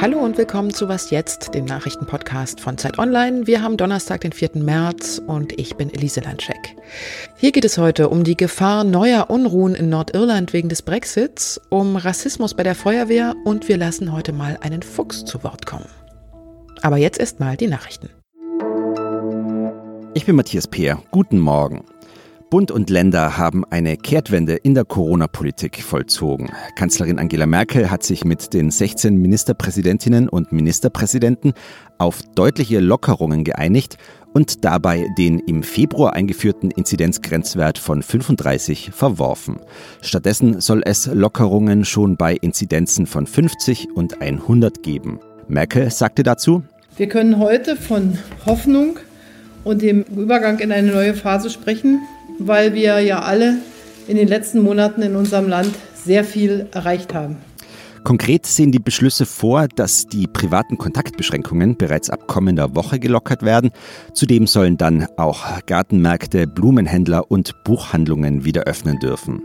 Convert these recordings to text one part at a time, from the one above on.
Hallo und willkommen zu Was jetzt, dem Nachrichtenpodcast von Zeit Online. Wir haben Donnerstag, den 4. März und ich bin Elise Landscheck. Hier geht es heute um die Gefahr neuer Unruhen in Nordirland wegen des Brexits, um Rassismus bei der Feuerwehr und wir lassen heute mal einen Fuchs zu Wort kommen. Aber jetzt erstmal die Nachrichten. Ich bin Matthias Peer. Guten Morgen. Bund und Länder haben eine Kehrtwende in der Corona-Politik vollzogen. Kanzlerin Angela Merkel hat sich mit den 16 Ministerpräsidentinnen und Ministerpräsidenten auf deutliche Lockerungen geeinigt und dabei den im Februar eingeführten Inzidenzgrenzwert von 35 verworfen. Stattdessen soll es Lockerungen schon bei Inzidenzen von 50 und 100 geben. Merkel sagte dazu, wir können heute von Hoffnung und dem Übergang in eine neue Phase sprechen, weil wir ja alle in den letzten Monaten in unserem Land sehr viel erreicht haben. Konkret sehen die Beschlüsse vor, dass die privaten Kontaktbeschränkungen bereits ab kommender Woche gelockert werden. Zudem sollen dann auch Gartenmärkte, Blumenhändler und Buchhandlungen wieder öffnen dürfen.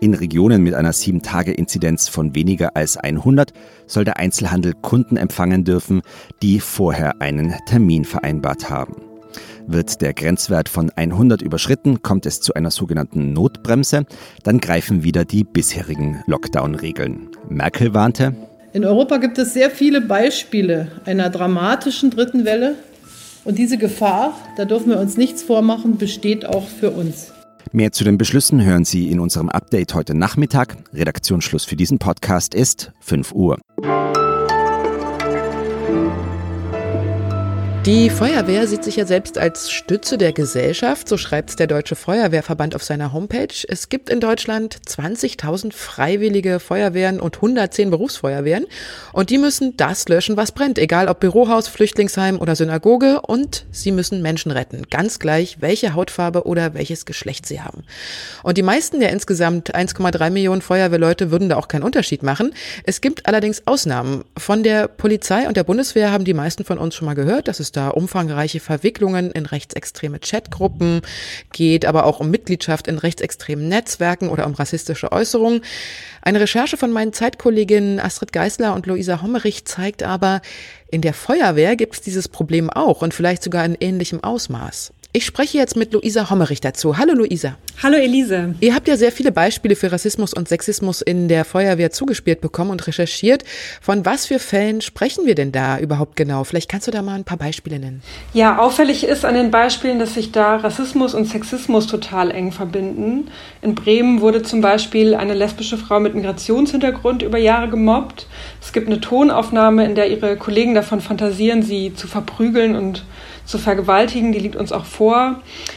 In Regionen mit einer 7-Tage-Inzidenz von weniger als 100 soll der Einzelhandel Kunden empfangen dürfen, die vorher einen Termin vereinbart haben. Wird der Grenzwert von 100 überschritten, kommt es zu einer sogenannten Notbremse. Dann greifen wieder die bisherigen Lockdown-Regeln. Merkel warnte, in Europa gibt es sehr viele Beispiele einer dramatischen dritten Welle. Und diese Gefahr, da dürfen wir uns nichts vormachen, besteht auch für uns. Mehr zu den Beschlüssen hören Sie in unserem Update heute Nachmittag. Redaktionsschluss für diesen Podcast ist 5 Uhr. Die Feuerwehr sieht sich ja selbst als Stütze der Gesellschaft, so schreibt der Deutsche Feuerwehrverband auf seiner Homepage. Es gibt in Deutschland 20.000 freiwillige Feuerwehren und 110 Berufsfeuerwehren und die müssen das löschen, was brennt, egal ob Bürohaus, Flüchtlingsheim oder Synagoge und sie müssen Menschen retten, ganz gleich welche Hautfarbe oder welches Geschlecht sie haben. Und die meisten der insgesamt 1,3 Millionen Feuerwehrleute würden da auch keinen Unterschied machen. Es gibt allerdings Ausnahmen. Von der Polizei und der Bundeswehr haben die meisten von uns schon mal gehört, dass es da umfangreiche Verwicklungen in rechtsextreme Chatgruppen geht, aber auch um Mitgliedschaft in rechtsextremen Netzwerken oder um rassistische Äußerungen. Eine Recherche von meinen Zeitkolleginnen Astrid Geisler und Luisa Hommerich zeigt aber, in der Feuerwehr gibt es dieses Problem auch und vielleicht sogar in ähnlichem Ausmaß. Ich spreche jetzt mit Luisa Hommerich dazu. Hallo Luisa. Hallo Elise. Ihr habt ja sehr viele Beispiele für Rassismus und Sexismus in der Feuerwehr zugespielt bekommen und recherchiert. Von was für Fällen sprechen wir denn da überhaupt genau? Vielleicht kannst du da mal ein paar Beispiele nennen. Ja, auffällig ist an den Beispielen, dass sich da Rassismus und Sexismus total eng verbinden. In Bremen wurde zum Beispiel eine lesbische Frau mit Migrationshintergrund über Jahre gemobbt. Es gibt eine Tonaufnahme, in der ihre Kollegen davon fantasieren, sie zu verprügeln und zu vergewaltigen, die liegt uns auch vor.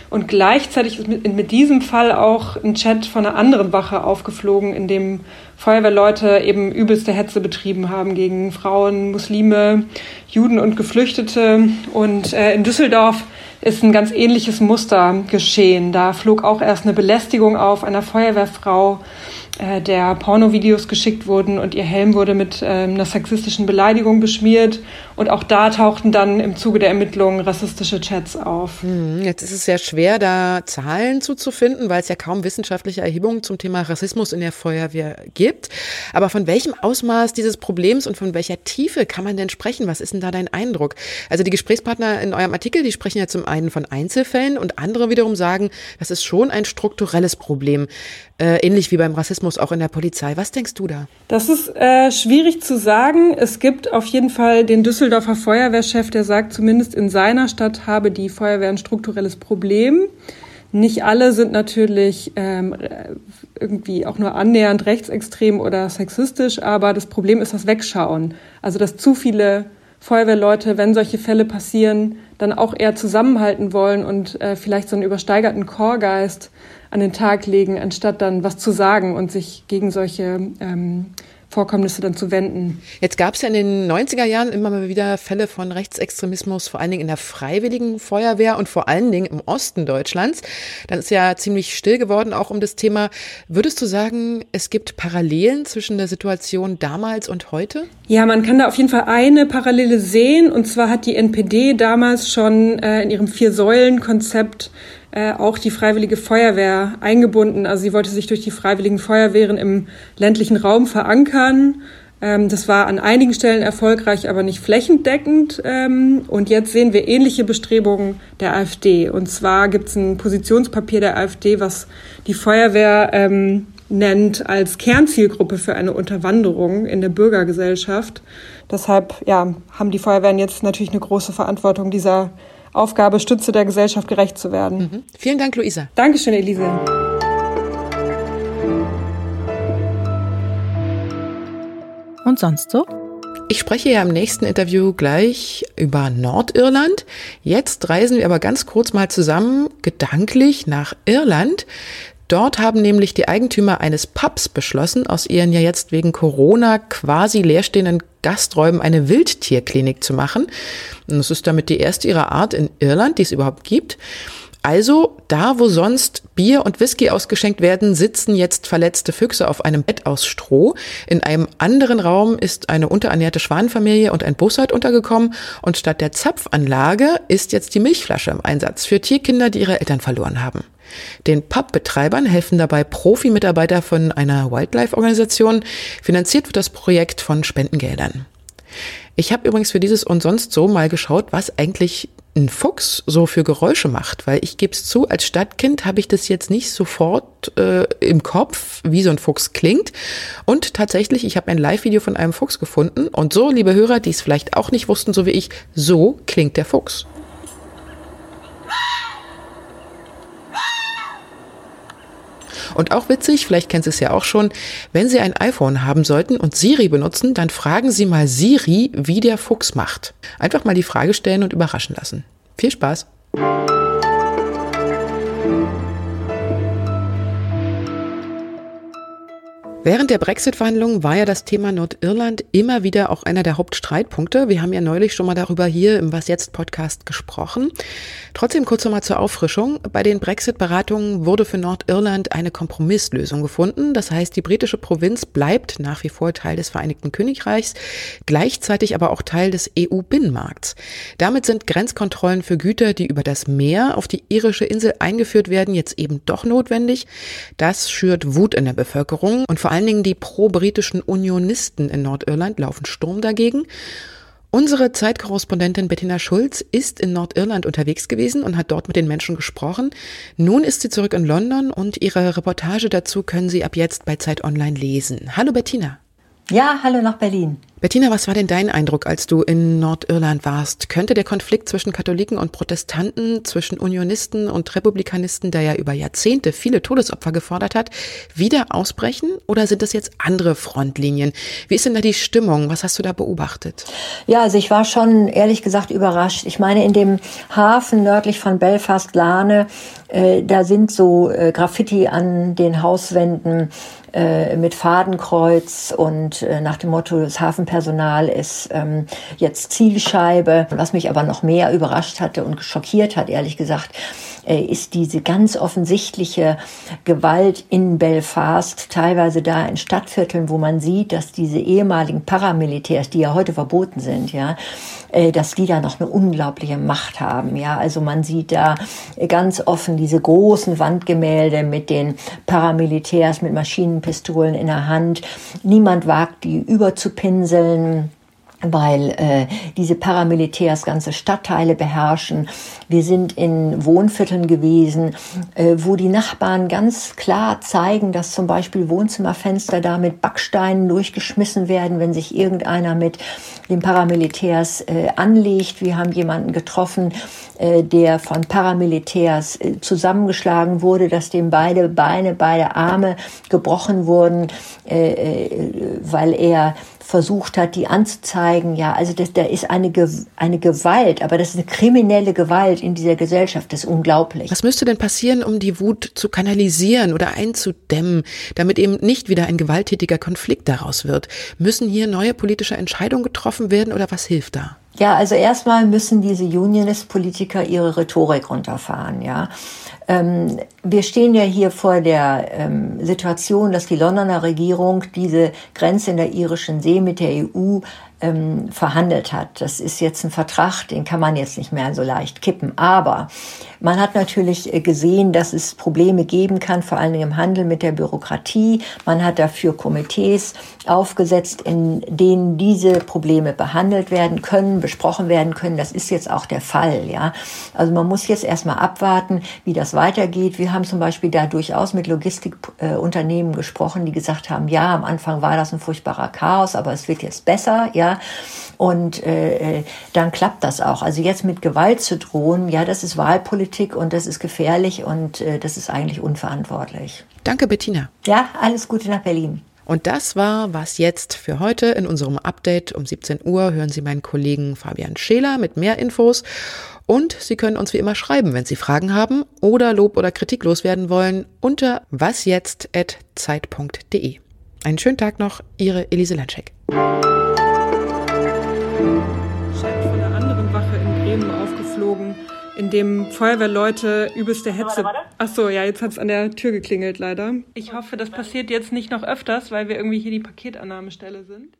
Und gleichzeitig ist mit, mit diesem Fall auch ein Chat von einer anderen Wache aufgeflogen, in dem Feuerwehrleute eben übelste Hetze betrieben haben gegen Frauen, Muslime, Juden und Geflüchtete. Und äh, in Düsseldorf ist ein ganz ähnliches Muster geschehen. Da flog auch erst eine Belästigung auf einer Feuerwehrfrau äh, der Pornovideos geschickt wurden und ihr Helm wurde mit äh, einer sexistischen Beleidigung beschmiert. Und auch da tauchten dann im Zuge der Ermittlungen rassistische Chats auf. Hm, jetzt ist es sehr schwer, da Zahlen zuzufinden, weil es ja kaum wissenschaftliche Erhebungen zum Thema Rassismus in der Feuerwehr gibt. Aber von welchem Ausmaß dieses Problems und von welcher Tiefe kann man denn sprechen? Was ist denn da dein Eindruck? Also die Gesprächspartner in eurem Artikel, die sprechen ja zum einen von Einzelfällen und andere wiederum sagen, das ist schon ein strukturelles Problem, äh, ähnlich wie beim Rassismus Rassismus auch in der Polizei. Was denkst du da? Das ist äh, schwierig zu sagen. Es gibt auf jeden Fall den Düsseldorfer Feuerwehrchef, der sagt, zumindest in seiner Stadt habe die Feuerwehr ein strukturelles Problem. Nicht alle sind natürlich ähm, irgendwie auch nur annähernd rechtsextrem oder sexistisch, aber das Problem ist das Wegschauen. Also dass zu viele Feuerwehrleute, wenn solche Fälle passieren, dann auch eher zusammenhalten wollen und äh, vielleicht so einen übersteigerten Chorgeist an den Tag legen, anstatt dann was zu sagen und sich gegen solche ähm, Vorkommnisse dann zu wenden. Jetzt gab es ja in den 90er Jahren immer mal wieder Fälle von Rechtsextremismus, vor allen Dingen in der freiwilligen Feuerwehr und vor allen Dingen im Osten Deutschlands. Dann ist ja ziemlich still geworden, auch um das Thema. Würdest du sagen, es gibt Parallelen zwischen der Situation damals und heute? Ja, man kann da auf jeden Fall eine Parallele sehen. Und zwar hat die NPD damals schon äh, in ihrem Vier-Säulen-Konzept äh, auch die Freiwillige Feuerwehr eingebunden. Also sie wollte sich durch die Freiwilligen Feuerwehren im ländlichen Raum verankern. Ähm, das war an einigen Stellen erfolgreich, aber nicht flächendeckend. Ähm, und jetzt sehen wir ähnliche Bestrebungen der AfD. Und zwar gibt es ein Positionspapier der AfD, was die Feuerwehr ähm, nennt als Kernzielgruppe für eine Unterwanderung in der Bürgergesellschaft. Deshalb ja, haben die Feuerwehren jetzt natürlich eine große Verantwortung, dieser Aufgabe, Stütze der Gesellschaft gerecht zu werden. Mhm. Vielen Dank, Luisa. Dankeschön, Elise. Und sonst so? Ich spreche ja im nächsten Interview gleich über Nordirland. Jetzt reisen wir aber ganz kurz mal zusammen gedanklich nach Irland. Dort haben nämlich die Eigentümer eines Pubs beschlossen, aus ihren ja jetzt wegen Corona quasi leerstehenden Gasträumen eine Wildtierklinik zu machen. Und es ist damit die erste ihrer Art in Irland, die es überhaupt gibt. Also da, wo sonst Bier und Whisky ausgeschenkt werden, sitzen jetzt verletzte Füchse auf einem Bett aus Stroh. In einem anderen Raum ist eine unterernährte Schwanenfamilie und ein Bussard untergekommen. Und statt der Zapfanlage ist jetzt die Milchflasche im Einsatz für Tierkinder, die ihre Eltern verloren haben. Den Pubbetreibern helfen dabei Profi-Mitarbeiter von einer Wildlife-Organisation. Finanziert wird das Projekt von Spendengeldern. Ich habe übrigens für dieses und sonst so mal geschaut, was eigentlich ein Fuchs so für Geräusche macht, weil ich gebe es zu, als Stadtkind habe ich das jetzt nicht sofort äh, im Kopf, wie so ein Fuchs klingt. Und tatsächlich, ich habe ein Live-Video von einem Fuchs gefunden und so, liebe Hörer, die es vielleicht auch nicht wussten, so wie ich, so klingt der Fuchs. Und auch witzig, vielleicht kennen Sie es ja auch schon, wenn Sie ein iPhone haben sollten und Siri benutzen, dann fragen Sie mal Siri, wie der Fuchs macht. Einfach mal die Frage stellen und überraschen lassen. Viel Spaß! Während der Brexit-Verhandlungen war ja das Thema Nordirland immer wieder auch einer der Hauptstreitpunkte. Wir haben ja neulich schon mal darüber hier im Was jetzt Podcast gesprochen. Trotzdem kurz nochmal zur Auffrischung. Bei den Brexit-Beratungen wurde für Nordirland eine Kompromisslösung gefunden. Das heißt, die britische Provinz bleibt nach wie vor Teil des Vereinigten Königreichs, gleichzeitig aber auch Teil des EU-Binnenmarkts. Damit sind Grenzkontrollen für Güter, die über das Meer auf die irische Insel eingeführt werden, jetzt eben doch notwendig. Das schürt Wut in der Bevölkerung und vor allen Dingen die pro-britischen Unionisten in Nordirland laufen Sturm dagegen. Unsere Zeitkorrespondentin Bettina Schulz ist in Nordirland unterwegs gewesen und hat dort mit den Menschen gesprochen. Nun ist sie zurück in London und ihre Reportage dazu können Sie ab jetzt bei Zeit Online lesen. Hallo Bettina. Ja, hallo nach Berlin. Bettina, was war denn dein Eindruck, als du in Nordirland warst? Könnte der Konflikt zwischen Katholiken und Protestanten, zwischen Unionisten und Republikanisten, der ja über Jahrzehnte viele Todesopfer gefordert hat, wieder ausbrechen? Oder sind das jetzt andere Frontlinien? Wie ist denn da die Stimmung? Was hast du da beobachtet? Ja, also ich war schon ehrlich gesagt überrascht. Ich meine, in dem Hafen nördlich von Belfast, Lane, äh, da sind so äh, Graffiti an den Hauswänden äh, mit Fadenkreuz und äh, nach dem Motto, das Hafenpersonal ist ähm, jetzt Zielscheibe. Was mich aber noch mehr überrascht hatte und schockiert hat, ehrlich gesagt, äh, ist diese ganz offensichtliche Gewalt in Belfast, teilweise da in Stadtvierteln, wo man sieht, dass diese ehemaligen Paramilitärs, die ja heute verboten sind, ja, äh, dass die da noch eine unglaubliche Macht haben. Ja, also man sieht da ganz offen diese großen Wandgemälde mit den Paramilitärs mit Maschinenpistolen in der Hand. Niemand wagt die überzupinseln weil äh, diese Paramilitärs ganze Stadtteile beherrschen. Wir sind in Wohnvierteln gewesen, äh, wo die Nachbarn ganz klar zeigen, dass zum Beispiel Wohnzimmerfenster da mit Backsteinen durchgeschmissen werden, wenn sich irgendeiner mit den Paramilitärs äh, anlegt. Wir haben jemanden getroffen, äh, der von Paramilitärs äh, zusammengeschlagen wurde, dass dem beide Beine, beide Arme gebrochen wurden, äh, äh weil er versucht hat, die anzuzeigen. Ja, also das, da ist eine, eine Gewalt, aber das ist eine kriminelle Gewalt in dieser Gesellschaft. Das ist unglaublich. Was müsste denn passieren, um die Wut zu kanalisieren oder einzudämmen, damit eben nicht wieder ein gewalttätiger Konflikt daraus wird? Müssen hier neue politische Entscheidungen getroffen werden oder was hilft da? Ja, also erstmal müssen diese Unionist-Politiker ihre Rhetorik runterfahren, ja. Ähm, wir stehen ja hier vor der ähm, Situation, dass die Londoner Regierung diese Grenze in der irischen See mit der EU ähm, verhandelt hat. Das ist jetzt ein Vertrag, den kann man jetzt nicht mehr so leicht kippen. Aber Man hat natürlich äh, gesehen, dass es Probleme geben kann, vor allen Dingen im Handel mit der Bürokratie. Man hat dafür Komitees aufgesetzt, in denen diese Probleme behandelt werden können, besprochen werden können. Das ist jetzt auch der Fall, ja. Also man muss jetzt erstmal abwarten, wie das weitergeht. Wir haben zum Beispiel da durchaus mit Logistikunternehmen gesprochen, die gesagt haben, ja, am Anfang war das ein furchtbarer Chaos, aber es wird jetzt besser, ja. Und äh, äh dann klappt das auch. Also jetzt mit Gewalt zu drohen, ja, das ist Wahlpolitik und das ist gefährlich und äh, das ist eigentlich unverantwortlich. Danke, Bettina. Ja, alles Gute nach Berlin. Und das war was jetzt für heute. In unserem Update um 17 Uhr hören Sie meinen Kollegen Fabian Scheler mit mehr Infos. Und Sie können uns wie immer schreiben, wenn Sie Fragen haben oder Lob oder Kritik loswerden wollen, unter wasjetzt.zeit.de. Einen schönen Tag noch, Ihre Elise Lanschek. In dem Feuerwehrleute übelste Hetze. Ach so, ja, jetzt hat's an der Tür geklingelt leider. Ich hoffe, das passiert jetzt nicht noch öfters, weil wir irgendwie hier die Paketannahmestelle sind.